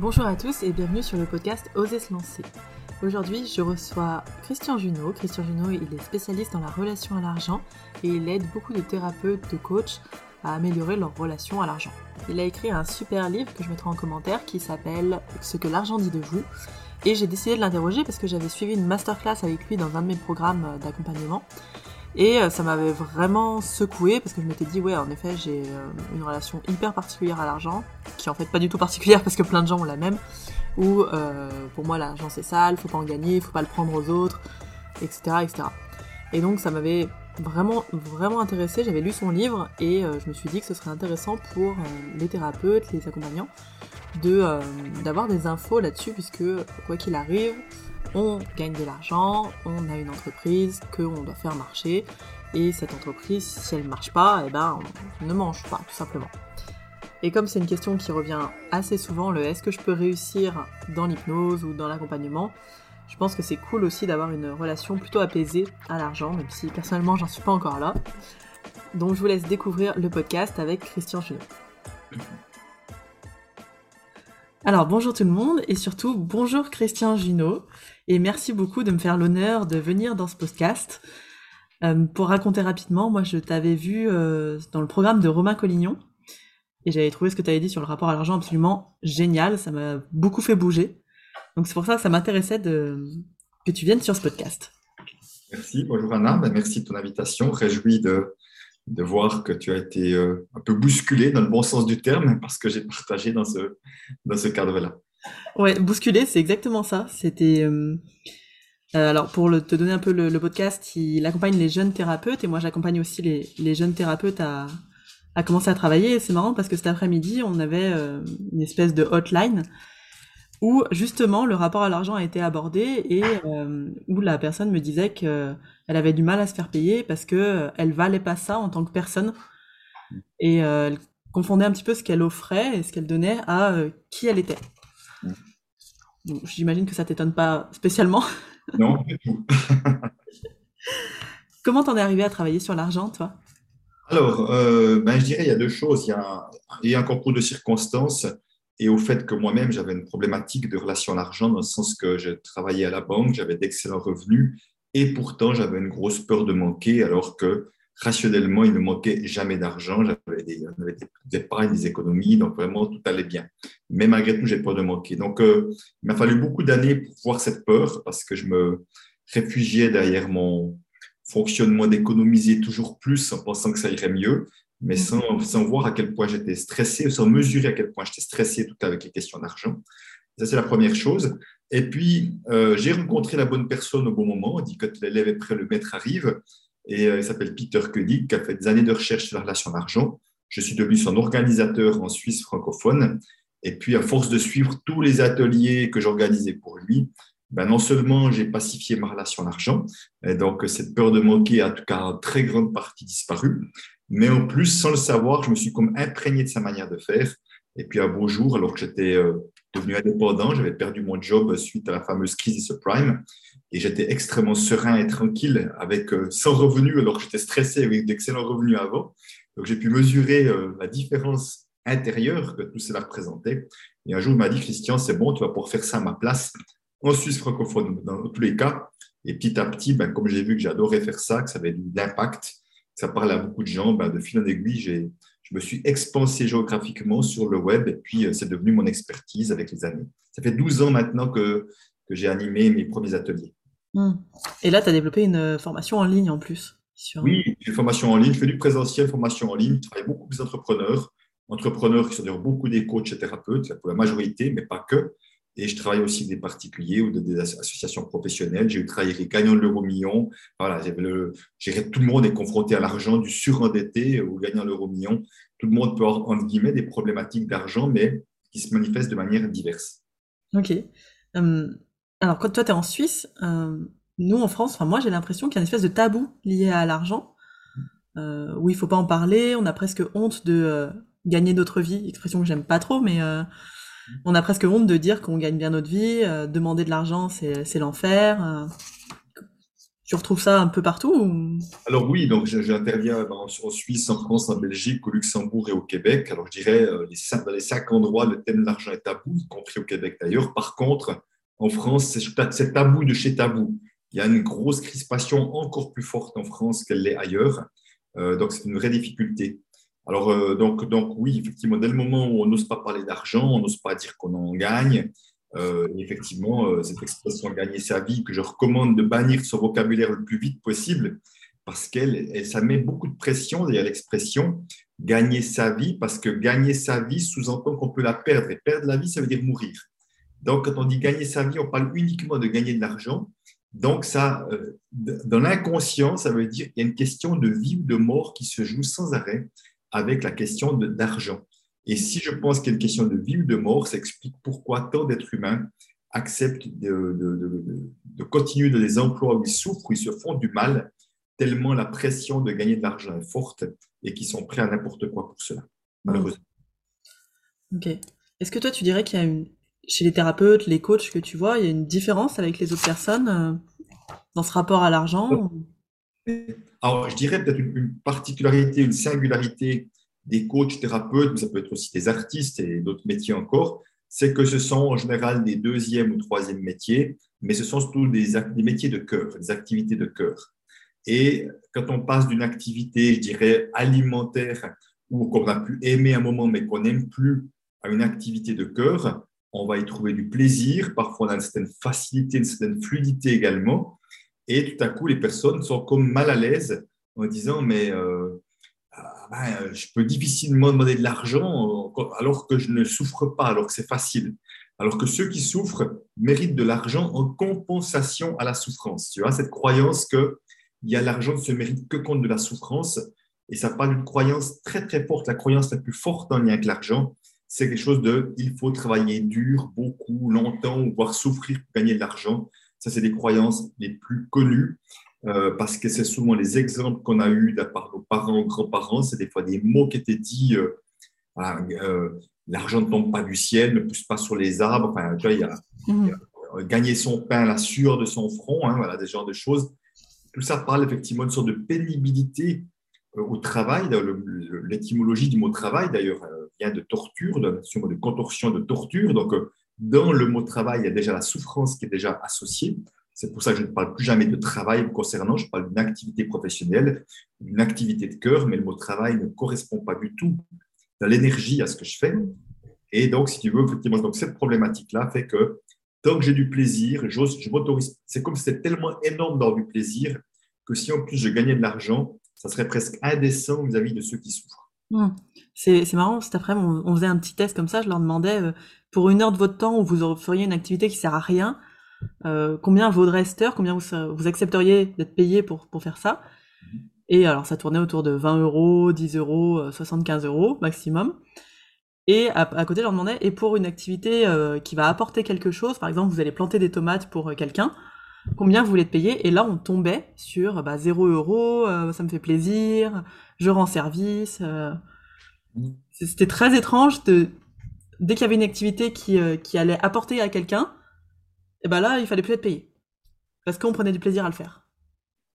Bonjour à tous et bienvenue sur le podcast Oser se lancer. Aujourd'hui, je reçois Christian Junot. Christian Junot, il est spécialiste dans la relation à l'argent et il aide beaucoup de thérapeutes, de coachs à améliorer leur relation à l'argent. Il a écrit un super livre que je mettrai en commentaire qui s'appelle Ce que l'argent dit de vous. Et j'ai décidé de l'interroger parce que j'avais suivi une masterclass avec lui dans un de mes programmes d'accompagnement et euh, ça m'avait vraiment secoué parce que je m'étais dit, ouais, en effet, j'ai euh, une relation hyper particulière à l'argent, qui en fait pas du tout particulière parce que plein de gens ont la même, où euh, pour moi l'argent c'est sale, faut pas en gagner, faut pas le prendre aux autres, etc. etc. Et donc ça m'avait vraiment, vraiment intéressé, j'avais lu son livre et je me suis dit que ce serait intéressant pour les thérapeutes, les accompagnants, d'avoir des infos là-dessus puisque quoi qu'il arrive, on gagne de l'argent, on a une entreprise que on doit faire marcher, et cette entreprise, si elle ne marche pas, eh ben, on ne mange pas, tout simplement. Et comme c'est une question qui revient assez souvent, le est-ce que je peux réussir dans l'hypnose ou dans l'accompagnement, je pense que c'est cool aussi d'avoir une relation plutôt apaisée à l'argent, même si personnellement j'en suis pas encore là. Donc je vous laisse découvrir le podcast avec Christian Junot. Alors bonjour tout le monde et surtout bonjour Christian Junot et merci beaucoup de me faire l'honneur de venir dans ce podcast. Euh, pour raconter rapidement, moi je t'avais vu euh, dans le programme de Romain Collignon et j'avais trouvé ce que tu avais dit sur le rapport à l'argent absolument génial, ça m'a beaucoup fait bouger. Donc c'est pour ça que ça m'intéressait que tu viennes sur ce podcast. Merci, bonjour Anna, ben, merci de ton invitation, réjoui de, de voir que tu as été euh, un peu bousculé dans le bon sens du terme parce que j'ai partagé dans ce, dans ce cadre-là. Ouais, bousculer, c'est exactement ça. C'était euh, euh, alors pour te donner un peu le, podcast, il accompagne les jeunes thérapeutes et moi j'accompagne aussi les, jeunes thérapeutes à, commencer à travailler. Et c'est marrant parce que cet après-midi, on avait euh, une espèce de hotline où justement le rapport à l'argent a été abordé et où la personne me disait que elle avait du mal à se faire payer parce que elle valait pas ça en tant que personne et elle confondait un petit peu ce qu'elle offrait et ce qu'elle donnait à qui elle était. J'imagine que ça t'étonne pas spécialement. Non, du tout. Comment t'en es arrivé à travailler sur l'argent, toi? Alors, euh, ben, je dirais il y a deux choses. Il y a, il y a un concours de circonstances et au fait que moi-même, j'avais une problématique de relation à l'argent dans le sens que je travaillais à la banque, j'avais d'excellents revenus et pourtant j'avais une grosse peur de manquer alors que rationnellement, il ne manquait jamais d'argent. J'avais des, des, épargnes, des économies, donc vraiment tout allait bien. Mais malgré tout, j'ai peur de manquer. Donc, euh, il m'a fallu beaucoup d'années pour voir cette peur parce que je me réfugiais derrière mon fonctionnement d'économiser toujours plus en pensant que ça irait mieux, mais mm. sans, voir à quel point j'étais stressé, sans mesurer à quel point j'étais stressé tout avec les questions d'argent. Ça, c'est la première chose. Et puis, euh, j'ai rencontré la bonne personne au bon moment. On dit que l'élève est prêt, le maître arrive. Et euh, il s'appelle Peter Koenig, qui a fait des années de recherche sur la relation d'argent. Je suis devenu son organisateur en Suisse francophone. Et puis, à force de suivre tous les ateliers que j'organisais pour lui, ben non seulement j'ai pacifié ma relation d'argent, et donc cette peur de manquer a en tout cas en très grande partie disparu, mais en plus, sans le savoir, je me suis comme imprégné de sa manière de faire. Et puis un beau jour, alors que j'étais euh, devenu indépendant, j'avais perdu mon job suite à la fameuse crise subprime, et j'étais extrêmement serein et tranquille avec euh, sans revenus alors que j'étais stressé avec d'excellents revenus avant. Donc j'ai pu mesurer euh, la différence intérieure que tout cela représentait. Et un jour, il m'a dit, Christian, c'est bon, tu vas pouvoir faire ça à ma place en Suisse francophone, dans tous les cas. Et petit à petit, ben, comme j'ai vu que j'adorais faire ça, que ça avait de l'impact, que ça parlait à beaucoup de gens, ben, de fil en aiguille, je me suis expansé géographiquement sur le web et puis euh, c'est devenu mon expertise avec les années. Ça fait 12 ans maintenant que, que j'ai animé mes premiers ateliers. Hmm. Et là, tu as développé une euh, formation en ligne en plus. Oui, une formation en ligne. Je fais du présentiel, formation en ligne. Je travaille beaucoup avec des entrepreneurs. Entrepreneurs qui sont d'ailleurs beaucoup des coachs et thérapeutes, pour la majorité, mais pas que. Et je travaille aussi avec des particuliers ou des associations professionnelles. J'ai eu travaillé avec les gagnants de l'euro million. Voilà, le, tout le monde est confronté à l'argent, du surendetté au gagnant de l'euro million. Tout le monde peut avoir, entre guillemets, des problématiques d'argent, mais qui se manifestent de manière diverse. Ok. Hum, alors, quand toi, tu es en Suisse, euh, nous, en France, moi, j'ai l'impression qu'il y a une espèce de tabou lié à l'argent, euh, où il faut pas en parler, on a presque honte de euh, gagner notre vie, expression que j'aime pas trop, mais on a presque honte de dire qu'on gagne bien notre vie, demander de l'argent, c'est l'enfer. tu retrouves ça un peu partout Alors oui, donc j'interviens en Suisse, en France, en Belgique, au Luxembourg et au Québec. Alors je dirais, dans les cinq endroits, le thème de l'argent est tabou, y compris au Québec d'ailleurs. Par contre, en France, c'est tabou de chez tabou. Il y a une grosse crispation encore plus forte en France qu'elle l'est ailleurs. Euh, donc c'est une vraie difficulté. Alors euh, donc, donc oui, effectivement, dès le moment où on n'ose pas parler d'argent, on n'ose pas dire qu'on en gagne, euh, effectivement, cette expression gagner sa vie, que je recommande de bannir ce vocabulaire le plus vite possible, parce qu'elle, ça met beaucoup de pression, a l'expression gagner sa vie, parce que gagner sa vie sous-entend qu'on peut la perdre. Et perdre la vie, ça veut dire mourir. Donc, quand on dit gagner sa vie, on parle uniquement de gagner de l'argent. Donc, ça, euh, dans l'inconscient, ça veut dire qu'il y a une question de vie ou de mort qui se joue sans arrêt avec la question d'argent. Et si je pense qu'il y a une question de vie ou de mort, ça explique pourquoi tant d'êtres humains acceptent de, continuer dans des emplois où ils souffrent, où ils se font du mal, tellement la pression de gagner de l'argent est forte et qu'ils sont prêts à n'importe quoi pour cela, malheureusement. Ok. Est-ce que toi, tu dirais qu'il y a une, chez les thérapeutes, les coachs que tu vois, il y a une différence avec les autres personnes euh, dans ce rapport à l'argent Alors, je dirais peut-être une, particularité, une singularité des coachs thérapeutes, mais ça peut être aussi des artistes et d'autres métiers encore, c'est que ce sont en général des deuxième ou troisième métiers, mais ce sont surtout des, des métiers de cœur, des activités de cœur. Et quand on passe d'une activité, je dirais, alimentaire, ou qu'on a pu aimer un moment, mais qu'on n'aime plus, à une activité de cœur, on va y trouver du plaisir, parfois on a une certaine facilité, une certaine fluidité également. Et tout à coup, les personnes sont comme mal à l'aise en disant, mais euh, ben, je peux difficilement demander de l'argent alors que je ne souffre pas, alors que c'est facile. Alors que ceux qui souffrent méritent de l'argent en compensation à la souffrance. Tu vois, cette croyance que il y a l'argent ne se mérite que contre de la souffrance. Et ça parle d'une croyance très, très forte. La croyance la plus forte en lien avec l'argent, c'est quelque chose de il faut travailler dur, beaucoup, longtemps, voire souffrir pour gagner de l'argent. Ça, c'est des croyances les plus connues. Euh, parce que c'est souvent les exemples qu'on a eus de de nos parents, grands-parents, c'est des fois des mots qui étaient dits, euh, euh, l'argent ne tombe pas du ciel, ne pousse pas sur les arbres, enfin, tu vois, il y a, gagner son pain, la sueur de son front, hein, voilà, des genres de choses. Tout ça parle effectivement d'une sorte de pénibilité au travail. L'étymologie du mot travail, d'ailleurs, de torture, de, de contorsion, de torture. Donc, dans le mot travail, il y a déjà la souffrance qui est déjà associée. C'est pour ça que je ne parle plus jamais de travail concernant, je parle d'une activité professionnelle, d'une activité de cœur, mais le mot travail ne correspond pas du tout dans l'énergie à ce que je fais. Et donc, si tu veux, effectivement, donc cette problématique-là fait que tant que j'ai du plaisir, je m'autorise. C'est comme si c'était tellement énorme dans du plaisir que si en plus je gagnais de l'argent, ça serait presque indécent vis-à-vis de ceux qui souffrent. Mmh. C'est marrant, cet après-midi, on, faisait un petit test comme ça, je leur demandais, euh, pour une heure de votre temps où vous feriez une activité qui sert à rien, euh, combien vaudrait cette heure, combien vous, vous accepteriez d'être payé pour, pour faire ça. Et alors, ça tournait autour de 20 euros, 10 euros, 75 euh, euros maximum. Et à, côté, je leur demandais, et pour une activité euh, qui va apporter quelque chose, par exemple, vous allez planter des tomates pour quelqu'un, combien vous voulez être payé? Et là, on tombait sur bah, 0 euros, ça me fait plaisir, je rends service. C'était très étrange de, dès qu'il y avait une activité qui, qui allait apporter à quelqu'un, et ben là, il fallait plus être payé. Parce qu'on prenait du plaisir à le faire.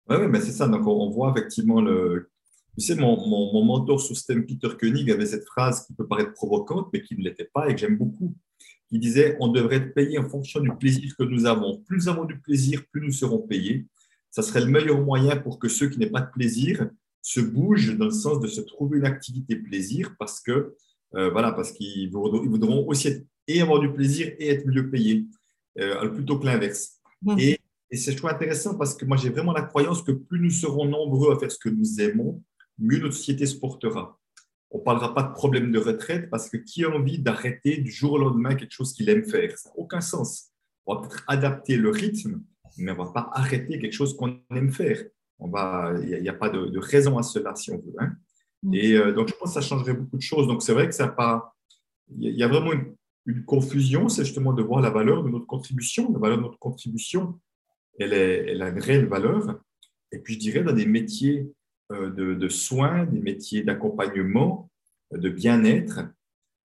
Oui, ouais, mais c'est ça. Donc, on, voit effectivement le. Tu sais, mon, mon, mentor sous système, Peter Koenig, avait cette phrase qui peut paraître provocante, mais qui ne l'était pas et que j'aime beaucoup. Il disait On devrait être payé en fonction du plaisir que nous avons. Plus nous avons du plaisir, plus nous serons payés. Ça serait le meilleur moyen pour que ceux qui n'aient pas de plaisir se bougent dans le sens de se trouver une activité plaisir parce que, euh, voilà, parce qu'ils voudront, aussi être, et avoir du plaisir et être mieux payés. Euh, plutôt que l'inverse. Mmh. Et, c'est toujours intéressant parce que moi, j'ai vraiment la croyance que plus nous serons nombreux à faire ce que nous aimons, mieux notre société se portera. On ne parlera pas de problème de retraite parce que qui a envie d'arrêter du jour au lendemain quelque chose qu'il aime faire? Ça n'a aucun sens. On va peut-être adapter le rythme, mais on ne va pas arrêter quelque chose qu'on aime faire. Il n'y a, a, pas de, raison à cela, si on veut. Hein. Mmh. Et euh, donc, je pense que ça changerait beaucoup de choses. Donc, c'est vrai que ça pas. Il y a vraiment une une confusion, c'est justement de voir la valeur de notre contribution. La valeur de notre contribution, elle, est, elle a une réelle valeur. Et puis, je dirais, dans des métiers euh, de, soins, des métiers d'accompagnement, de bien-être,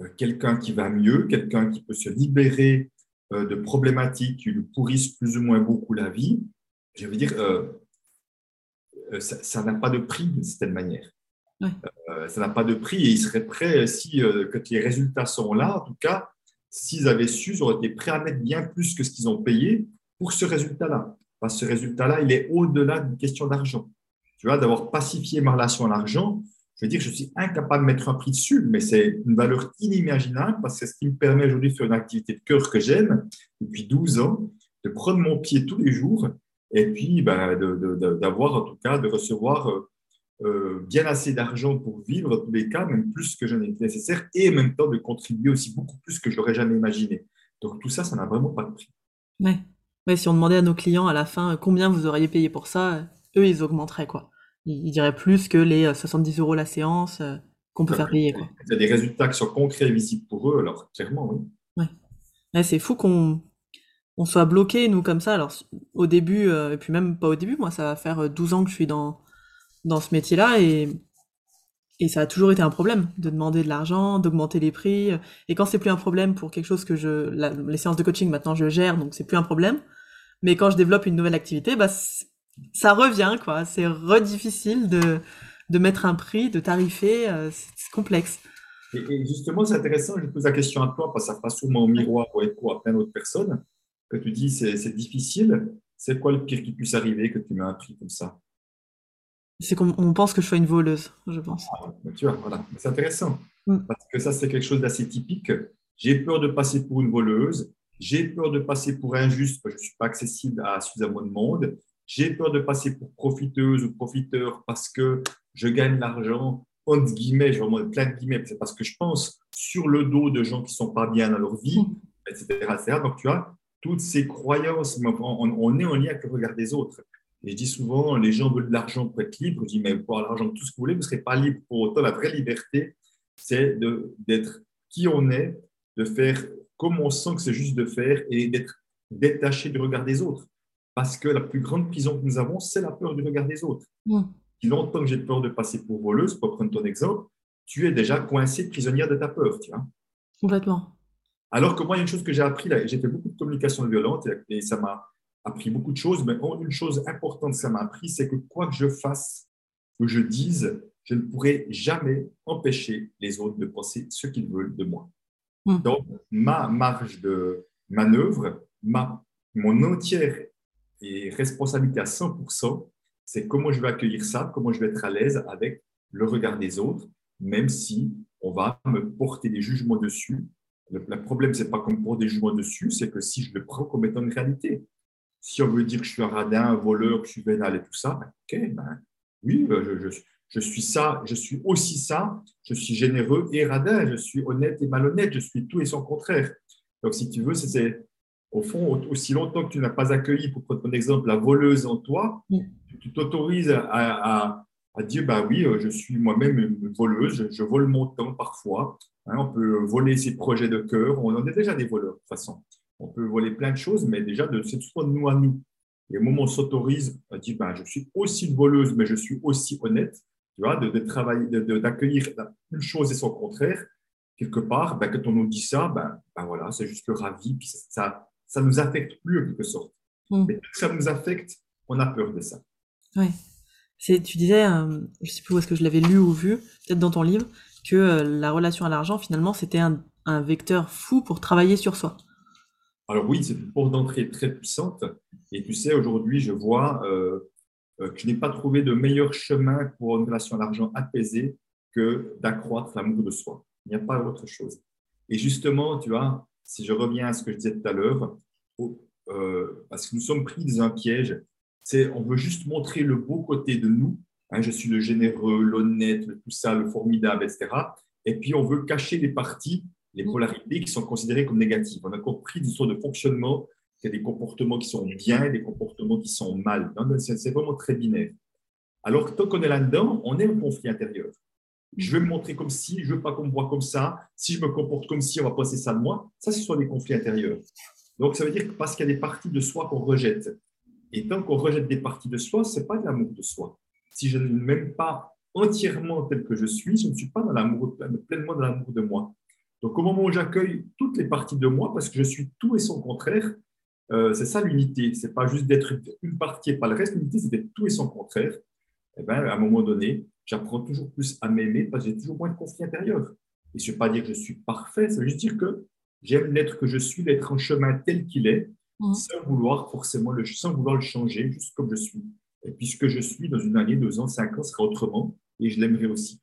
euh, quelqu'un qui va mieux, quelqu'un qui peut se libérer euh, de problématiques qui lui pourrissent plus ou moins beaucoup la vie, je veux dire, euh, ça n'a pas de prix d'une certaine manière. Euh, ça n'a pas de prix et ils seraient prêts, si euh, que les résultats sont là, en tout cas, s'ils avaient su, ils auraient été prêts à mettre bien plus que ce qu'ils ont payé pour ce résultat-là. Parce que ce résultat-là, il est au-delà d'une question d'argent. Tu vois, d'avoir pacifié ma relation à l'argent, je veux dire, je suis incapable de mettre un prix dessus, mais c'est une valeur inimaginable parce que c'est ce qui me permet aujourd'hui de faire une activité de cœur que j'aime depuis 12 ans, de prendre mon pied tous les jours et puis ben, d'avoir en tout cas, de recevoir euh, euh, bien assez d'argent pour vivre dans tous les cas, même plus que j'en ai nécessaire, et en même temps de contribuer aussi beaucoup plus que je n'aurais jamais imaginé. Donc tout ça, ça n'a vraiment pas de prix. Ouais. ouais. si on demandait à nos clients à la fin euh, combien vous auriez payé pour ça, eux, ils augmenteraient quoi. Ils, diraient plus que les 70 euros la séance qu'on peut faire payer. Quoi. Il y a des résultats qui sont concrets et visibles pour eux, alors clairement, oui. Ouais. ouais c'est fou qu'on on soit bloqué, nous, comme ça. Alors, au début, euh, et puis même pas au début, moi, ça va faire 12 euh, ans que je suis dans, dans ce métier-là, et, et ça a toujours été un problème de demander de l'argent, d'augmenter les prix. Et quand c'est plus un problème pour quelque chose que je... les séances de coaching, maintenant, je gère, donc c'est plus un problème. Mais quand je développe une nouvelle activité, bah, ça revient, quoi. C'est redifficile de, de mettre un prix, de tarifer, euh, c'est complexe. Et, justement, c'est intéressant, je pose la question à toi, parce que ça fera souvent au miroir ou écho à plein d'autres personnes que tu dis c'est difficile, c'est quoi le pire qui puisse arriver que tu m'as appris comme ça? C'est qu'on pense que je sois une voleuse, je pense. Ah, tu vois, voilà, c'est intéressant. Mm. Parce que ça, c'est quelque chose d'assez typique. J'ai peur de passer pour une voleuse, j'ai peur de passer pour injuste parce que je ne suis pas accessible à suffisamment de monde, j'ai peur de passer pour profiteuse ou profiteur parce que je gagne l'argent, entre guillemets, je vraiment plein de guillemets, c'est parce que je pense sur le dos de gens qui ne sont pas bien dans leur vie, etc., mm. etc. Donc, tu vois, toutes ces croyances, on, est en lien avec le regard des autres. Et je dis souvent, les gens veulent de l'argent pour être libres. Je dis, mais pour l'argent, tout ce que vous voulez, vous ne serez pas libre. Pour autant, la vraie liberté, c'est d'être qui on est, de faire comme on sent que c'est juste de faire et d'être détaché du regard des autres. Parce que la plus grande prison que nous avons, c'est la peur du regard des autres. Mm. Si longtemps que j'ai peur de passer pour voleuse, pour prendre ton exemple, tu es déjà coincé, prisonnière de ta peur. Tu vois Complètement. Alors que moi, il y a une chose que j'ai appris, j'ai fait beaucoup de communication violente et ça m'a appris beaucoup de choses, mais une chose importante que ça m'a appris, c'est que quoi que je fasse, que je dise, je ne pourrai jamais empêcher les autres de penser ce qu'ils veulent de moi. Hmm. Donc, ma marge de manœuvre, ma, mon entière et responsabilité à 100%, c'est comment je vais accueillir ça, comment je vais être à l'aise avec le regard des autres, même si on va me porter des jugements dessus le, problème, ce n'est pas qu'on prend des jugements dessus, c'est que si je le prends comme étant une réalité. Si on veut dire que je suis un radin, un voleur, que je suis vénal et tout ça, ben, ok, ben, oui, euh, je, je, suis ça, je suis aussi ça, je suis généreux et radin, je suis honnête et malhonnête, je suis tout et son contraire. Donc, si tu veux, c'est au fond, aussi longtemps que tu n'as pas accueilli, pour prendre ton exemple, la voleuse en toi, tu t'autorises à, à dire bah oui, euh, je suis moi-même une voleuse, je, vole mon temps parfois. Hein, on peut voler ses projets de cœur. On en est déjà des voleurs de toute façon. On peut voler plein de choses, mais déjà c'est souvent de nous à nous. Et au moment où on s'autorise à dire bah, je suis aussi voleuse, mais je suis aussi honnête, tu vois, de, travailler, d'accueillir une chose et son contraire, quelque part, bah, quand on nous dit ça, bah, bah voilà, c'est juste le ravi, puis ça, ça nous affecte plus en quelque sorte. Mmh. Mais ça nous affecte, on a peur de ça. Oui. Tu disais, euh, je sais plus où est-ce que je l'avais lu ou vu, peut-être dans ton livre, que euh, la relation à l'argent, finalement, c'était un, vecteur fou pour travailler sur soi. Alors oui, c'est une porte d'entrée très puissante. Et tu sais, aujourd'hui, je vois euh, que je n'ai pas trouvé de meilleur chemin pour une relation à l'argent apaisée que d'accroître l'amour de soi. Il n'y a pas autre chose. Et justement, tu vois, si je reviens à ce que je disais tout à l'heure, parce que nous sommes pris dans un piège on veut juste montrer le beau côté de nous. Hein, je suis le généreux, l'honnête, tout ça, le formidable, etc. Et puis, on veut cacher les parties, les mm. polarités qui sont considérées comme négatives. On a compris des sortes de fonctionnement qu'il y a des comportements qui sont bien et des comportements qui sont mal. C'est vraiment très binaire. Alors, tant qu'on est là-dedans, on est en conflit intérieur. Je veux me montrer comme si, je veux pas qu'on me voit comme ça. Si je me comporte comme si, on va penser ça de moi. Ça, ce sont des conflits intérieurs. Donc, ça veut dire que parce qu'il y a des parties de soi qu'on rejette, et tant qu'on rejette des parties de soi, ce n'est pas de l'amour de soi. Si je ne m'aime pas entièrement tel que je suis, je ne suis pas dans l'amour, pleinement dans l'amour de moi. Donc au moment où j'accueille toutes les parties de moi, parce que je suis tout et son contraire, euh, c'est ça l'unité. C'est pas juste d'être une partie et pas le reste. L'unité, c'est d'être tout et son contraire. eh ben, à un moment donné, j'apprends toujours plus à m'aimer parce que j'ai toujours moins de conflits intérieurs. Et je ne veux pas dire que je suis parfait, ça veut juste dire que j'aime l'être que je suis, l'être en chemin tel qu'il est, mmh. sans vouloir forcément le, sans vouloir le changer, juste comme je suis. Et puisque je suis, dans une année, deux ans, cinq ans, ce sera autrement, et je l'aimerai aussi.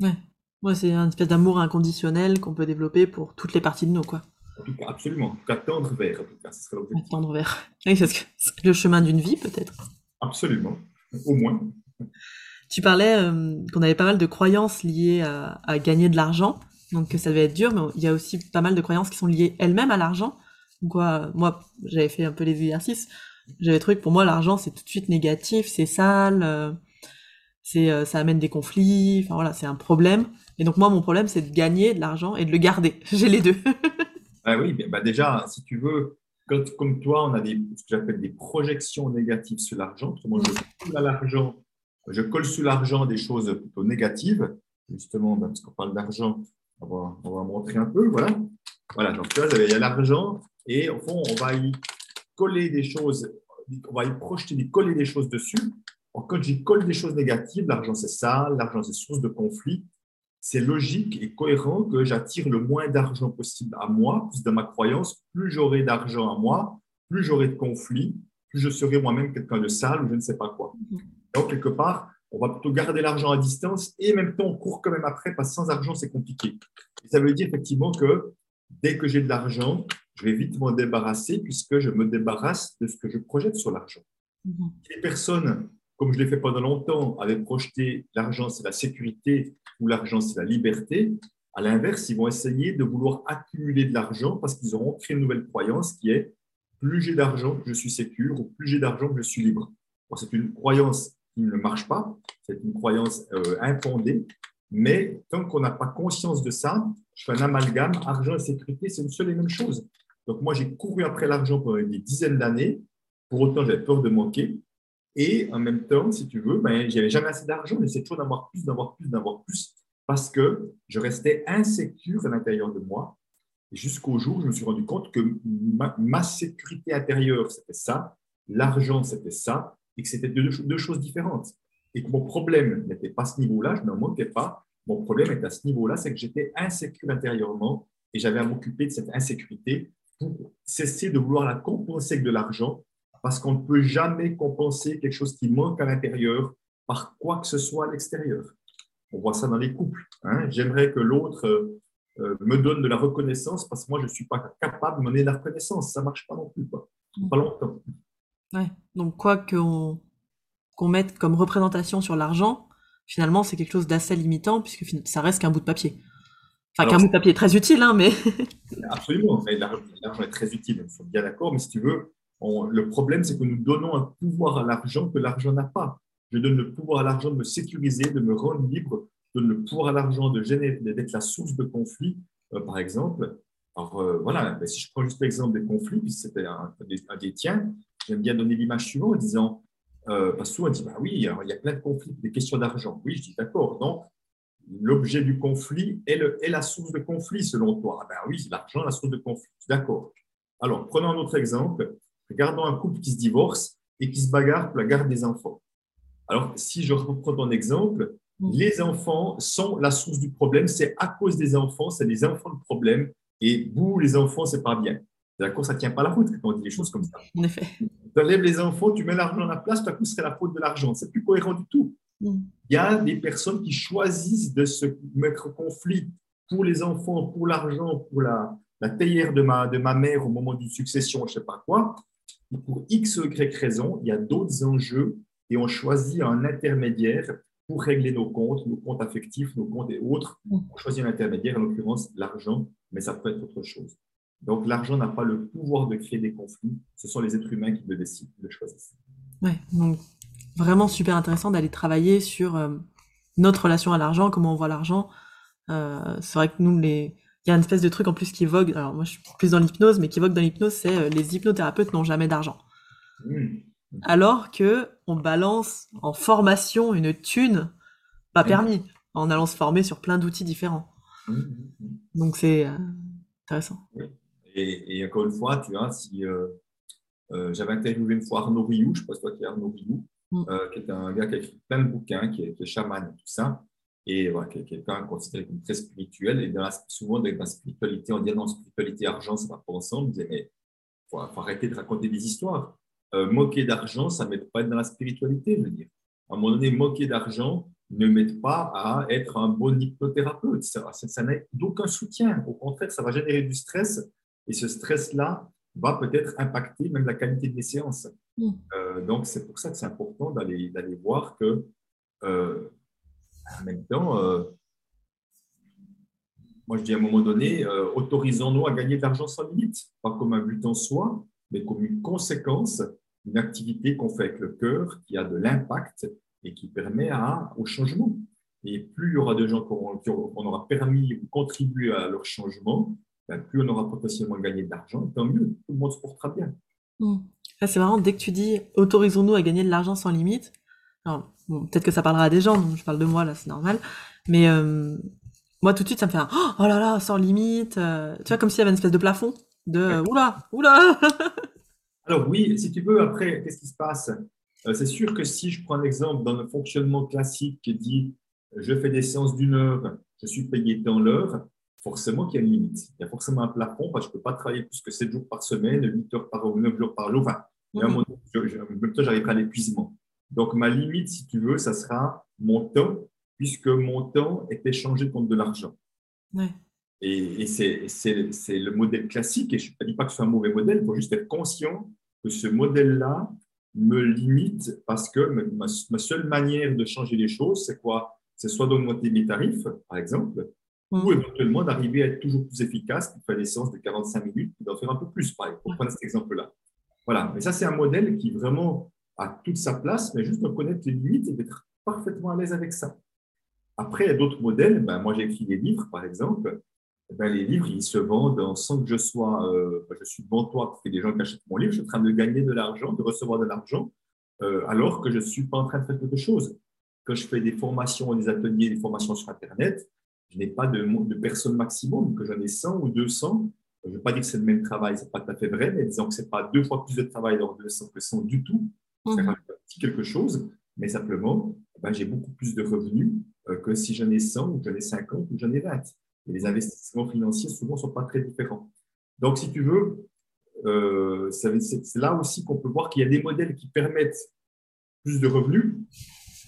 Ouais, ouais c'est une espèce d'amour inconditionnel qu'on peut développer pour toutes les parties de nous, quoi. En tout cas, absolument. En tout cas, tendre vers, en tout cas, ce serait l'objectif. Tendre vers. Oui, parce que c'est le chemin d'une vie, peut-être. Absolument, au moins. Tu parlais euh, qu'on avait pas mal de croyances liées à, à gagner de l'argent, donc que ça devait être dur, mais il y a aussi pas mal de croyances qui sont liées elles-mêmes à l'argent. Quoi, moi, j'avais fait un peu les exercices. J'avais trouvé que pour moi, l'argent, c'est tout de suite négatif, c'est sale, euh, c'est, euh, ça amène des conflits, enfin voilà, c'est un problème. Et donc moi, mon problème, c'est de gagner de l'argent et de le garder. J'ai les deux. ah oui, bah déjà, si tu veux, quand, comme toi, on a des, ce que j'appelle des projections négatives sur l'argent. Autrement, je colle à l'argent, je colle sur l'argent des choses plutôt négatives. Justement, bah, parce qu'on parle d'argent, on va, on va montrer un peu, voilà. Voilà, donc vois, il y a l'argent et au fond, on va y coller des choses, on va y projeter, y coller des choses dessus. quand j'y colle des choses négatives, l'argent c'est ça, l'argent c'est source de conflit, c'est logique et cohérent que j'attire le moins d'argent possible à moi, plus dans ma croyance, plus j'aurai d'argent à moi, plus j'aurai de conflits, plus je serai moi-même quelqu'un de sale ou je ne sais pas quoi. Donc, quelque part, on va plutôt garder l'argent à distance et en même temps, on court quand même après parce que sans argent, c'est compliqué. ça veut dire effectivement que dès que j'ai de l'argent, je vais vite m'en débarrasser puisque je me débarrasse de ce que je projette sur l'argent. Mhm. Les personnes, comme je l'ai fait pendant longtemps, avaient projeté l'argent, c'est la sécurité ou l'argent, c'est la liberté. À l'inverse, ils vont essayer de vouloir accumuler de l'argent parce qu'ils auront créé une nouvelle croyance qui est plus j'ai d'argent, je suis sécure, ou plus j'ai d'argent, je suis libre. c'est une croyance qui ne marche pas, c'est une croyance euh, infondée, mais tant qu'on n'a pas conscience de ça, je fais un amalgame, argent et sécurité, c'est une seule et même chose. Donc moi, j'ai couru après l'argent pendant des dizaines d'années. Pour autant, j'avais peur de manquer. Et en même temps, si tu veux, ben, j'avais jamais assez d'argent. J'essayais toujours d'avoir plus, d'avoir plus, d'avoir plus, parce que je restais insécure à l'intérieur de moi. Jusqu'au jour où je me suis rendu compte que ma, sécurité intérieure, c'était ça, l'argent, c'était ça, et que c'était deux, choses différentes. Et que mon problème n'était pas à ce niveau-là, je n'en manquais pas. Mon problème était à ce niveau-là, c'est que j'étais insécure intérieurement et j'avais à m'occuper de cette insécurité pour cesser de vouloir la compenser avec de l'argent, parce qu'on ne peut jamais compenser quelque chose qui manque à l'intérieur par quoi que ce soit à l'extérieur. On voit ça dans les couples. Hein. J'aimerais que l'autre euh, me donne de la reconnaissance parce que moi, je ne suis pas capable de donner de la reconnaissance. Ça ne marche pas non plus. Pas longtemps. Ouais. Donc, quoi qu'on mette comme représentation sur l'argent, finalement, c'est quelque chose d'assez limitant puisque ça reste qu'un bout de papier. Enfin, qu'un bout de papier est très utile, hein, mais. Absolument, l'argent est très utile, nous sommes bien d'accord, mais si tu veux, le problème, c'est que nous donnons un pouvoir à l'argent que l'argent n'a pas. Je donne le pouvoir à l'argent de me sécuriser, de me rendre libre, je donne le pouvoir à l'argent de d'être la source de conflit, euh, par exemple. Alors euh, voilà, ben, si je prends juste l'exemple des conflits, puis c'était un, des tiens, j'aime bien donner l'image suivante en disant, euh, parce souvent on dit, bah oui, il y a plein de conflits, des questions d'argent. Oui, je dis d'accord. Donc, l'objet du conflit est, la source de conflit selon toi. Ah ben oui, l'argent la source de conflit. D'accord. Alors, prenons un autre exemple. Regardons un couple qui se divorce et qui se bagarre pour la garde des enfants. Alors, si je reprends ton exemple, mm. les enfants sont la source du problème. C'est à cause des enfants, c'est les enfants le problème. Et vous, les enfants, c'est pas bien. D'accord Ça ne tient pas la route quand on dit des choses comme ça. En effet. Tu enlèves les enfants, tu mets l'argent à la place, tout à coup, ce serait la faute de l'argent. C'est plus cohérent du tout. Mm. Il y a des personnes qui choisissent de se mettre en conflit pour les enfants, pour l'argent, pour la, la théière de ma, de ma mère au moment d'une succession, je ne sais pas quoi. pour X ou Y raison, il y a d'autres enjeux et on choisit un intermédiaire pour régler nos comptes, nos comptes affectifs, nos comptes et autres. Mm. On choisit un intermédiaire, en l'occurrence l'argent, mais ça peut être autre chose. Donc l'argent n'a pas le pouvoir de créer des conflits, ce sont les êtres humains qui le décident, qui le choisissent. Ouais, donc vraiment super intéressant d'aller travailler sur euh, notre relation à l'argent, comment on voit l'argent. Euh, c'est vrai que nous, les... il y a une espèce de truc en plus qui vogue, alors moi je suis plus dans l'hypnose, mais qui vogue dans l'hypnose, c'est euh, les hypnothérapeutes n'ont jamais d'argent. Mmh. Alors que on balance en formation une thune pas permis, en allant se former sur plein d'outils différents. Mmh, Donc c'est intéressant. Et, encore une fois, tu vois, si j'avais interviewé une fois Arnaud Rioux, je ne sais pas si toi qui es Arnaud Rioux, mm. qui est un gars qui a écrit plein de bouquins, qui est, qui est chaman et tout ça, et qui est quelqu'un considéré comme très spirituel. Et souvent, dans la spiritualité, on dit non, spiritualité argent, ça va pas ensemble. mais il faut, arrêter de raconter des histoires. moquer d'argent, ça ne m'aide pas être dans la spiritualité, je dire. À un moment donné, moquer d'argent ne m'aide pas à être un bon hypnothérapeute. Ça, ça n'a d'aucun soutien. Au contraire, ça va générer du stress. Et ce stress-là va peut-être impacter même la qualité des séances. Mm. Euh, donc, c'est pour ça que c'est important d'aller voir que, euh, en même temps, euh, moi je dis à un moment donné, autorisons-nous à gagner de l'argent sans limite, pas comme un but en soi, mais comme une conséquence d'une activité qu'on fait avec le cœur, qui a de l'impact et qui permet à, au changement. Et plus il y aura de gens qu'on aura permis ou contribué à leur changement, ben, plus on aura potentiellement gagné de l'argent, tant mieux, tout le monde se portera bien. C'est marrant, dès que tu dis autorisons-nous à gagner de l'argent sans limite, peut-être que ça parlera à des gens, je parle de moi là, c'est normal, mais euh, moi tout de suite ça me fait un oh là là, sans limite, euh, tu vois, comme s'il y avait une espèce de plafond, de oula, oula. Alors oui, si tu veux, après, qu'est-ce qui se passe? Euh, C'est sûr que si je prends un exemple dans le fonctionnement classique qui dit je fais des séances d'une heure, je suis payé dans l'heure, forcément qu'il y a une limite. Il y a forcément un plafond parce que je ne peux pas travailler plus que 7 jours par semaine, 8 heures par jour, 9 jours par jour. Enfin, mmh. j'arriverai à l'épuisement. Donc, ma limite, si tu veux, ça sera mon temps, puisque mon temps est échangé contre de l'argent. Et, et c'est le modèle classique, et je ne dis pas que c'est un mauvais modèle, il faut juste être conscient que ce modèle-là me limite parce que ma, ma, seule manière de changer les choses, c'est quoi? C'est soit d'augmenter mes tarifs, par exemple, ou mm. éventuellement d'arriver à être toujours plus efficace pour faire des séances de 45 minutes d'en faire un peu plus, pareil, pour prendre cet exemple-là. Voilà, mais ça, c'est un modèle qui vraiment a toute sa place, mais juste de connaître les limites et d'être parfaitement à l'aise avec ça. Après, il y a d'autres modèles. Ben, moi, j'ai écrit des livres, par exemple. Ben, les livres, ils se vendent sans que je sois, euh, ben, je suis devant toi, que des gens qui achètent mon livre, je suis en train de gagner de l'argent, de recevoir de l'argent, euh, alors que je ne suis pas en train de faire quelque chose. Quand je fais des formations, des ateliers, des formations sur Internet, je n'ai pas de, de personnes maximum, que j'en ai 100 ou 200. Je ne veux pas dire que c'est le même travail, ce n'est pas tout à fait vrai, mais disons que ce n'est pas deux fois plus de travail dans 200 que 100 du tout. C'est mmh. quelque chose, mais simplement, eh ben, j'ai beaucoup plus de revenus euh, que si j'en ai 100 ou j'en ai 50 ou j'en ai 20. Et les investissements financiers, souvent, ne sont pas très différents. Donc, si tu veux, euh, c'est là aussi qu'on peut voir qu'il y a des modèles qui permettent plus de revenus,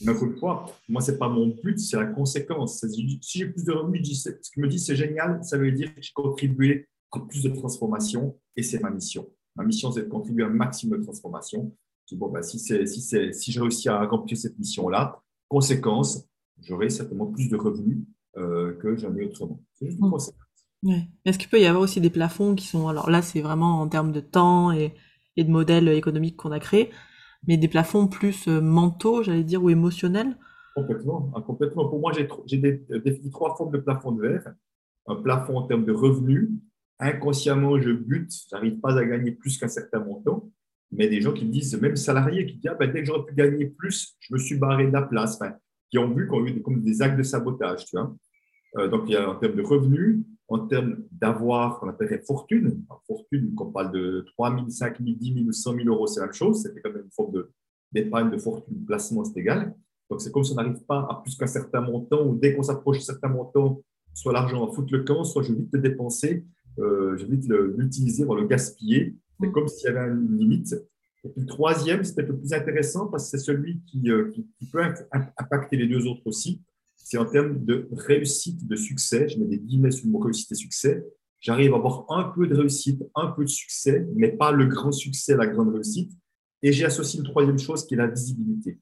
mais encore une fois, moi, ce n'est pas mon but, c'est la conséquence. Si j'ai plus de revenus, ce qui me dit c'est génial, ça veut dire que j'ai contribué à plus de transformation et c'est ma mission. Ma mission, c'est de contribuer à un maximum de transformation. Bon, bah, si, si, si je réussis à accomplir cette mission-là, conséquence, j'aurai certainement plus de revenus euh, que j'en ai autrement. C'est juste une mmh. Est-ce qu'il peut y avoir aussi des plafonds qui sont. Alors là, c'est vraiment en termes de temps et, et de modèles économiques qu'on a créés mais des plafonds plus euh, mentaux, j'allais dire, ou émotionnels? Complètement. Ah, complètement. Pour moi, j'ai euh, défini trois formes de plafond de verre. Un plafond en termes de revenus. Inconsciemment, je bute, je n'arrive pas à gagner plus qu'un certain montant. Mais des gens qui me disent, même salariés, qui disent ah, ben, dès que j'aurais pu gagner plus, je me suis barré de la place. qui ont vu, qui ont eu comme des actes de sabotage. Tu vois euh, donc, il y a en termes de revenus, en termes d'avoir, qu'on appellerait fortune. fortune, qu'on parle de 3 000, 5 000, 10 000 ou 100 000 euros, c'est la même chose. C'était quand même une forme d'épargne, de, fortune, de placement, c'est égal. Donc, c'est comme si on n'arrive pas à plus qu'un certain montant, ou dès qu'on s'approche d'un certain montant, soit l'argent à foutre le camp, soit je vais vite le dépenser, euh, je vais vite l'utiliser, le gaspiller. C'est mm. comme s'il y avait une limite. Et puis le troisième, c'est peut-être le plus intéressant parce que c'est celui qui, euh, qui, peut impacter les deux autres aussi c'est en termes de réussite, de succès. Je mets des guillemets sur le mot réussite et succès. J'arrive à avoir un peu de réussite, un peu de succès, mais pas le grand succès, la grande réussite. Et j'ai associé une troisième chose qui est la visibilité.